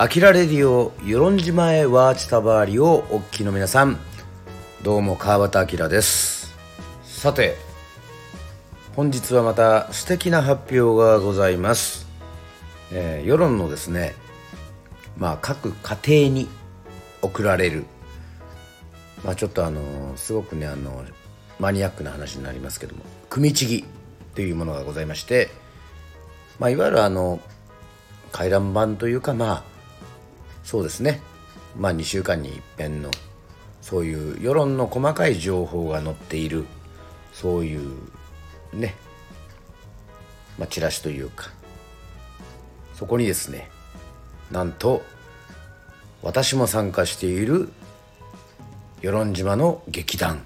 アキラレディオ与論島へワーチタバーリをお聞きの皆さん。どうも川端明です。さて本日はまた素敵な発表がございます、えー、世論のですねまあ各家庭に送られる。まあちょっとあのすごくねあのマニアックな話になりますけども組ちぎというものがございましてまあいわゆるあの回覧板というかまあそうですね。まあ2週間に一遍のそういう世論の細かい情報が載っているそういうね。まあチラシというか。そこにですねなんと私も参加している与論島の劇団。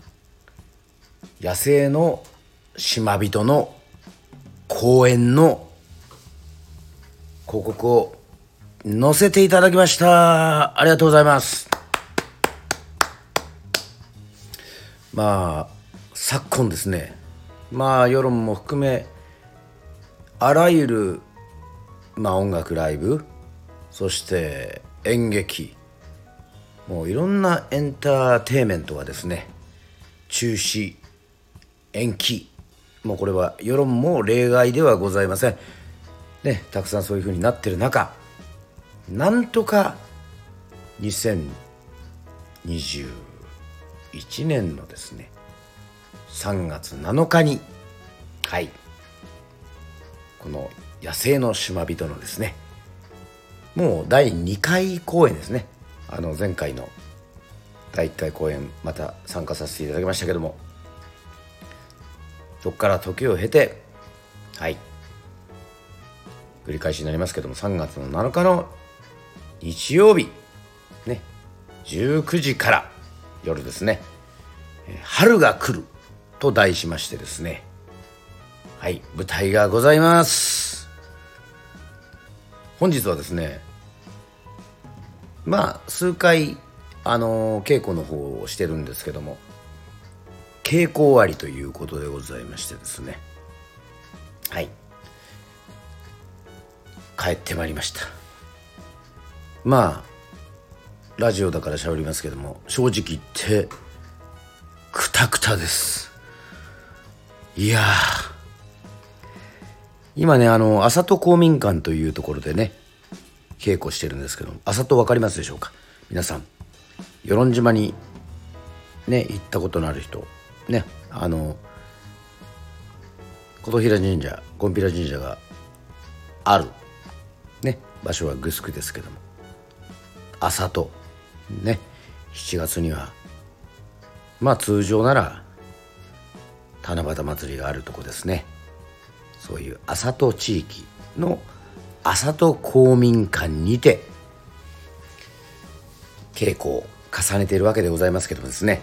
野生の島人の公演の広告を載せていただきました。ありがとうございます。まあ昨今ですね。まあ世論も含めあらゆる、まあ、音楽ライブそして演劇もういろんなエンターテイメントがですね中止延期もうこれは世論も例外ではございません。ねたくさんそういうふうになってる中なんとか2021年のですね3月7日にはいこの野生の島人のですねもう第2回公演ですね。あの前回の第1回公演また参加させていただきましたけどもそこから時を経てはい繰り返しになりますけども3月の7日の日曜日。ね。19時から夜ですね「春が来る」と題しましてですね。はい。舞台がございます。本日はですねまあ数回あの稽古の方をしてるんですけども稽古終わりということでございましてですね。はい。帰ってまいりました。まあラジオだから喋りますけども正直言ってくたくたです。いや今ねあの朝戸公民館というところでね稽古してるんですけど朝戸分かりますでしょうか？皆さん与論島にね行ったことのある人ねあの琴平神社金平神社があるね場所はグスクですけども朝とね7月には。まあ通常なら七夕祭りがあるとこですね。そういう朝と地域の朝と公民館にて稽古を重ねているわけでございますけどもですね。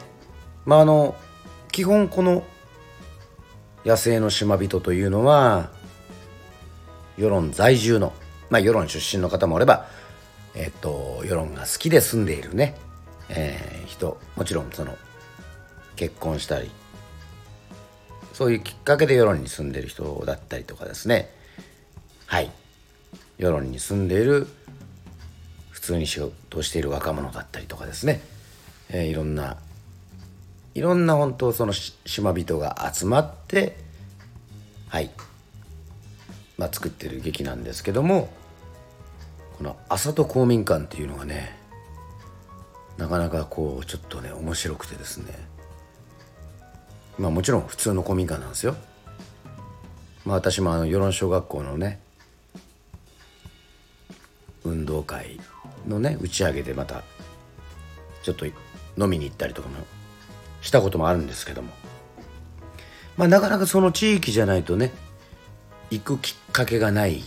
まああの基本この野生の島人というのは世論在住のまあ世論出身の方もおればえっと世論が好きで住んでいるね、えー、人。もちろんその結婚したり。そういうきっかけで世論に住んでる人だったりとかですね。はい。世論に住んでいる普通に仕事をしている若者だったりとかですね、えー、いろんないろんな本当その島人が集まってはい。まあ作ってる劇なんですけども。この朝戸公民館っていうのがねなかなかこうちょっとね面白くてですね。まあもちろん普通の公民館なんですよ。まあ私もあの与論小学校のね運動会のね打ち上げでまたちょっと飲みに行ったりとかもしたこともあるんですけども。まあなかなかその地域じゃないとね行くきっかけがない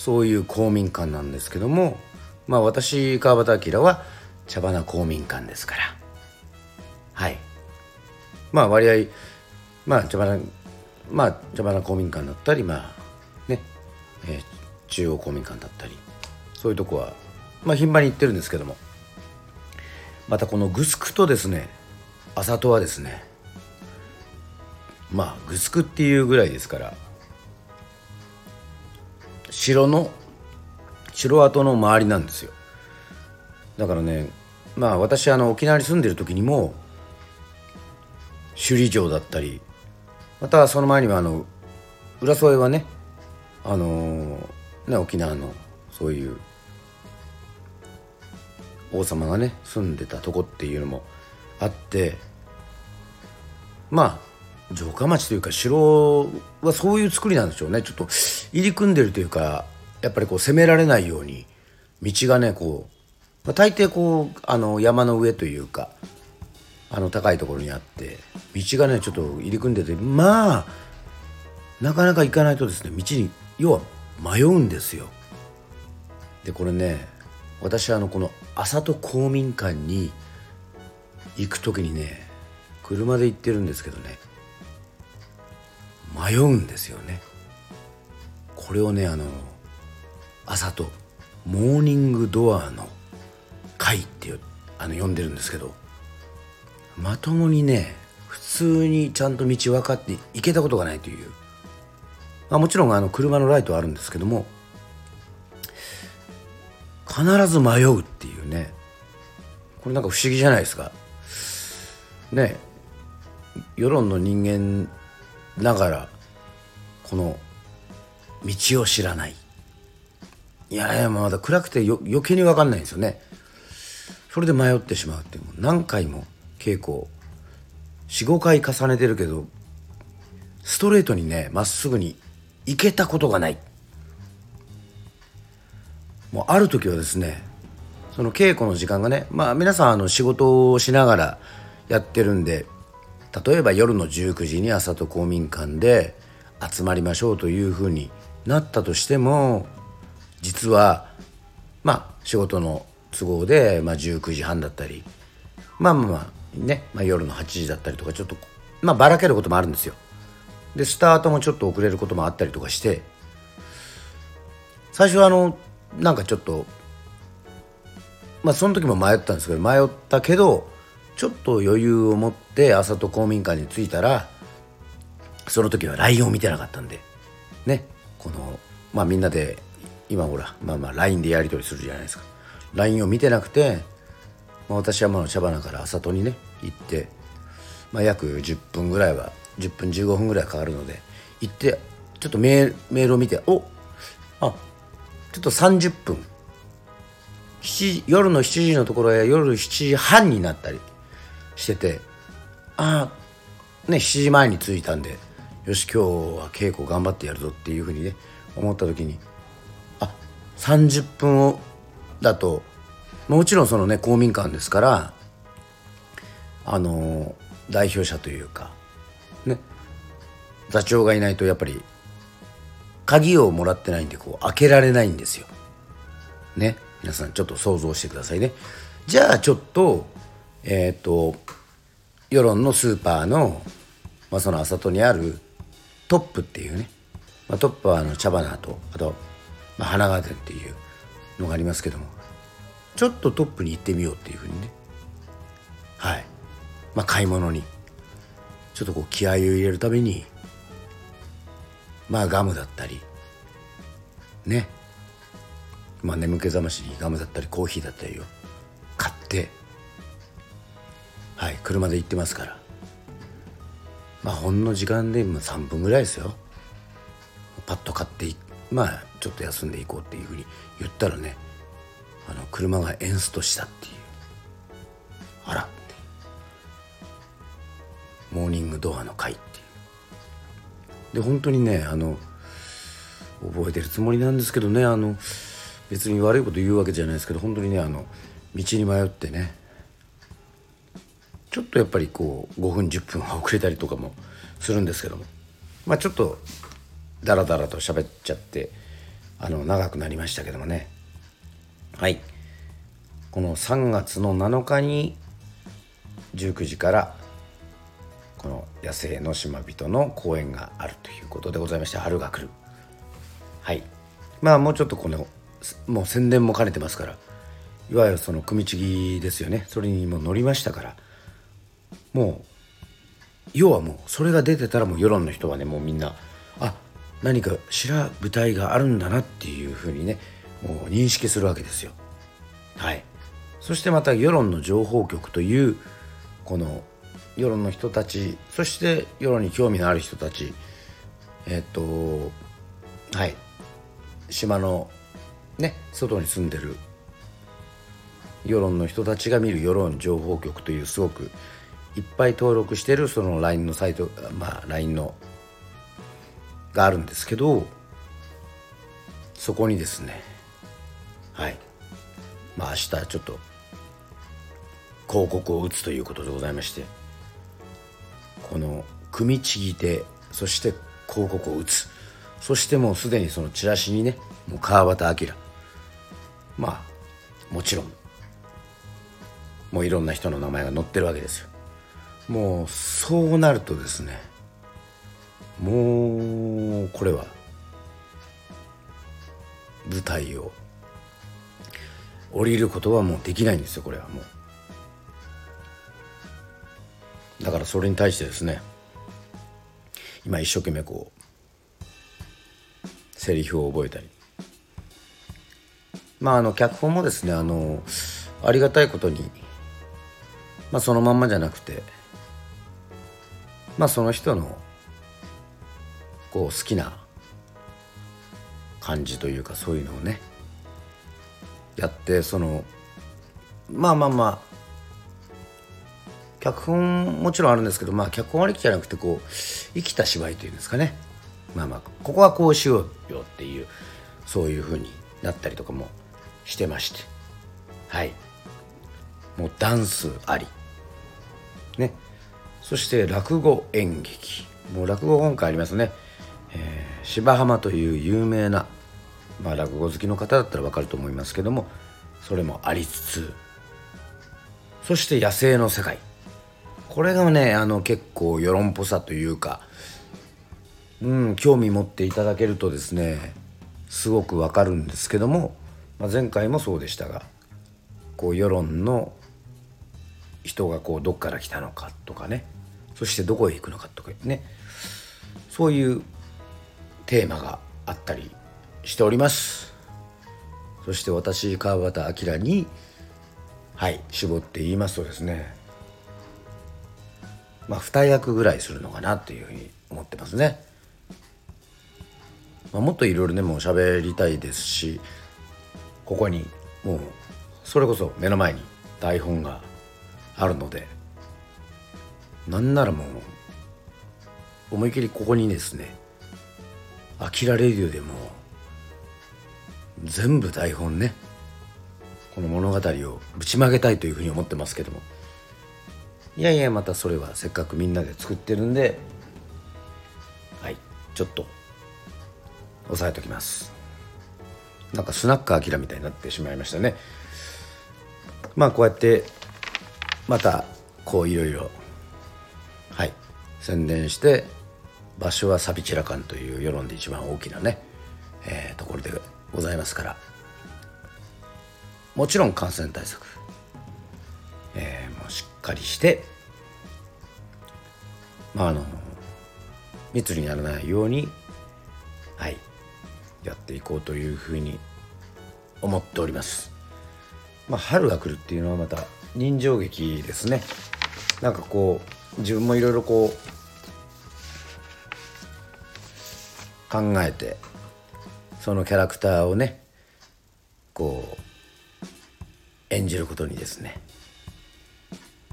そういう公民館なんですけどもまあ私川端明は茶花公民館ですから。はい。まあ割合まあ茶花まあ茶花公民館だったりまあね、えー、中央公民館だったりそういうとこはまあ頻繁に行ってるんですけども。またこのグスクとですね朝とはですねまあグスクっていうぐらいですから城の城跡の周りなんですよ。だからねまあ私あの沖縄に住んでる時にも首里城だったりまたその前にはあの浦添はねあのね沖縄のそういう王様がね住んでたとこっていうのもあってまあ城下町というか城はそういう作りなんでしょうねちょっと入り組んでるというかやっぱりこう攻められないように道がねこう、まあ、大抵こうあの山の上というかあの高いところにあって道がねちょっと入り組んでてまあなかなか行かないとですね道に要は迷うんですよ。でこれね私はあのこの朝戸公民館に行く時にね車で行ってるんですけどね迷うんですよね。これをねあの朝とモーニングドアの会っていうあの呼んでるんですけどまともにね普通にちゃんと道分かって行けたことがないという、まあ、もちろんあの車のライトはあるんですけども必ず迷うっていうね。これなんか不思議じゃないですか。ね世論の人間ながらこの道を知らない。いやいやまだ暗くて余計に分かんないんですよね。それで迷ってしまうっていう何回も稽古45回重ねてるけどストレートにねまっすぐに行けたことがない。もうある時はですねその稽古の時間がねまあ皆さんあの仕事をしながらやってるんで例えば夜の19時に朝と公民館で集まりましょうというふうになったとしても実はまあ仕事の都合で、まあ、19時半だったりまあまあまあね、まあ、夜の8時だったりとかちょっとまあばらけることもあるんですよ。でスタートもちょっと遅れることもあったりとかして最初はあのなんかちょっとまあその時も迷ったんですけど迷ったけどちょっと余裕を持って朝と公民館に着いたらその時は LINE を見てなかったんでねこのまあみんなで今ほらまあまあ LINE でやり取りするじゃないですか。LINE を見てなくて、まあ、私はまあ茶花から朝とにね行って、まあ、約10分ぐらいは10分15分ぐらいかかるので行ってちょっとメールを見ておあちょっと30分。夜の7時のところへ夜7時半になったりしててああね7時前に着いたんでよし今日は稽古頑張ってやるぞっていうふうにね思った時にあ30分をだともちろんそのね公民館ですからあの代表者というかね座長がいないとやっぱり鍵をもらってないんでこう開けられないんですよ。ね皆さんちょっと想像してくださいね。じゃあちょっとえっ、と世論のスーパーの、まあ、その朝戸にあるトップっていうね、まあ、トップはあの茶花とあと、まあ、花ガーデンっていうのがありますけどもちょっとトップに行ってみようっていうふうにねはい。まあ買い物にちょっとこう気合を入れるためにまあガムだったりね。まあ眠気覚ましにガムだったりコーヒーだったりを買ってはい車で行ってますから。まあほんの時間で今3分ぐらいですよ。パッと買ってまあちょっと休んでいこうっていうふうに言ったらねあの車がエンストしたっていう。あら。っモーニングドアの会っていう。で本当にねあの覚えてるつもりなんですけどねあの別に悪いこと言うわけじゃないですけど本当にねあの道に迷ってねちょっとやっぱりこう5分10分遅れたりとかもするんですけども。まあちょっとダラダラと喋っちゃってあの長くなりましたけどもね。はい。この3月の7日に19時からこの野生の島人の公演があるということでございまして春が来る。はい。まあもうちょっとこのもう宣伝も兼ねてますからいわゆるその組みちぎですよね。それにも乗りましたからもう要はもうそれが出てたらもう世論の人はねもうみんなあ何かしら舞台があるんだなっていうふうにねもう認識するわけですよ。はい、そしてまた世論の情報局というこの世論の人たちそして世論に興味のある人たちえっ、とはい島のね外に住んでる世論の人たちが見る世論情報局というすごくいっぱい登録してるその LINE のサイトまあ LINE のがあるんですけどそこにですねはい。まあ明日ちょっと広告を打つということでございましてこの組みちぎてそして広告を打つ。そしてもうすでにそのチラシにねもう川端明。まあもちろんもういろんな人の名前が載ってるわけですよ。もうそうなるとですねもうこれは舞台を降りることはもうできないんですよこれはもう。だからそれに対してですね今一生懸命こうセリフを覚えたり。まああの脚本もですねあのありがたいことにまあそのまんまじゃなくてまあその人のこう好きな感じというかそういうのをねやってそのまあまあまあ脚本もちろんあるんですけどまあ脚本ありきじゃなくてこう生きた芝居というんですかね。まあまあここはこうしようよっていうそういうふうになったりとかもしてまして。はい。もうダンスあり。そして落語演劇。もう落語今回ありますね、えー、芝浜という有名な、まあ、落語好きの方だったら分かると思いますけどもそれもありつつそして野生の世界。これがねあの結構世論っぽさというかうん興味持っていただけるとですねすごくわかるんですけども、まあ、前回もそうでしたがこう世論の人がこうどっから来たのかとかねそしてどこへ行くのかとかね。そういうテーマがあったりしております。そして私川端明にはい絞って言いますとですね。まあ2役ぐらいするのかなっていうふうに思ってますね、まあ、もっといろいろねもう喋りたいですしここにもうそれこそ目の前に台本があるのでなんならもう思い切りここにですね「アキラレディオ」でも全部台本ねこの物語をぶちまけたいというふうに思ってますけども。いやいやまたそれはせっかくみんなで作ってるんではいちょっと押さえときます。なんかスナックアキラみたいになってしまいましたね。まあこうやってまたこういろいろ宣伝して場所はサビチラ館という世論で一番大きなね、えー、ところでございますから。もちろん感染対策、えー、もうしっかりしてまああの密にならないようにはいやっていこうというふうに思っております。まあ、春が来るっていうのはまた人情劇ですね。なんかこう自分もいろいろこう考えてそのキャラクターをねこう演じることにですね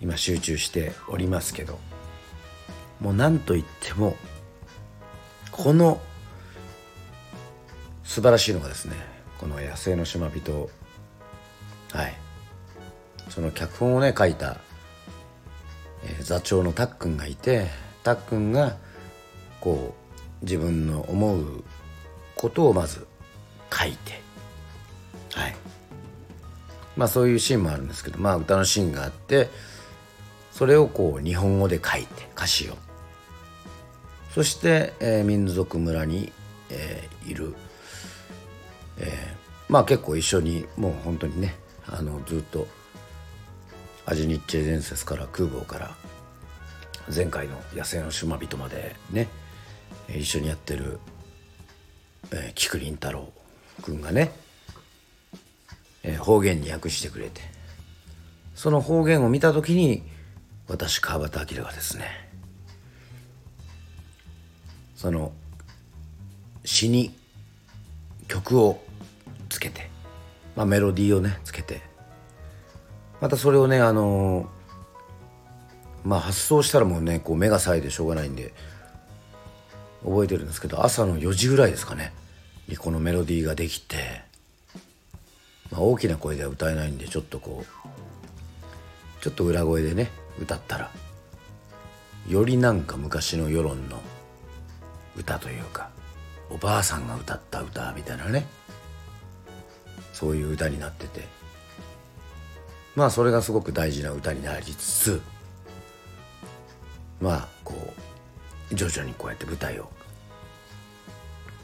今集中しておりますけどもう何と言ってもこの素晴らしいのがですねこの「野生の島人」はいその脚本をね書いた、えー、座長のたっくんがいてたっくんがこう自分の思うことをまず書いて。はい。まあそういうシーンもあるんですけどまあ歌のシーンがあってそれをこう日本語で書いて歌詞を。そして、えー、民族村に、えー、いる、えー、まあ結構一緒にもう本当にねあのずっとアジニッチェ伝説から空母から前回の野生の島人までね一緒にやってる、えー、菊林太郎君がねえー、方言に訳してくれてその方言を見た時に私川端明がですねその詩に曲をつけて、まあ、メロディーをねつけてまたそれをねあの、まあ発想したらもうねこう目が冴えてしょうがないんで覚えてるんですけど朝の4時ぐらいですかね。にこのメロディーができて、まあ、大きな声では歌えないんでちょっとこうちょっと裏声でね歌ったらよりなんか昔の世論の歌というかおばあさんが歌った歌みたいなねそういう歌になってて。まあそれがすごく大事な歌になりつつまあこう徐々にこうやって舞台を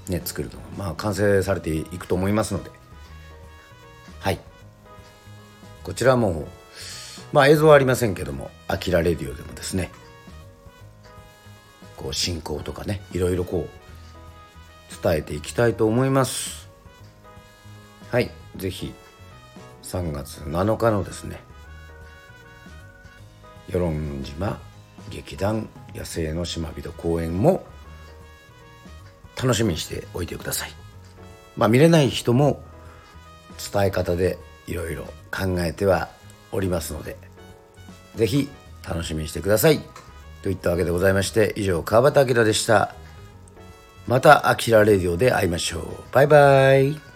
ね作るのまあ完成されていくと思いますので。はい。こちらもまあ映像はありませんけども「あきらレディオ」でもですねこう進行とかねいろいろこう伝えていきたいと思います。はい。是非3月7日のですね。与論島劇団野生の島人公演も楽しみにしておいてください。まあ見れない人も伝え方でいろいろ考えてはおりますので是非楽しみにしてください。といったわけでございまして以上川端明でした。また「あきらレディオ」で会いましょう。バイバイ。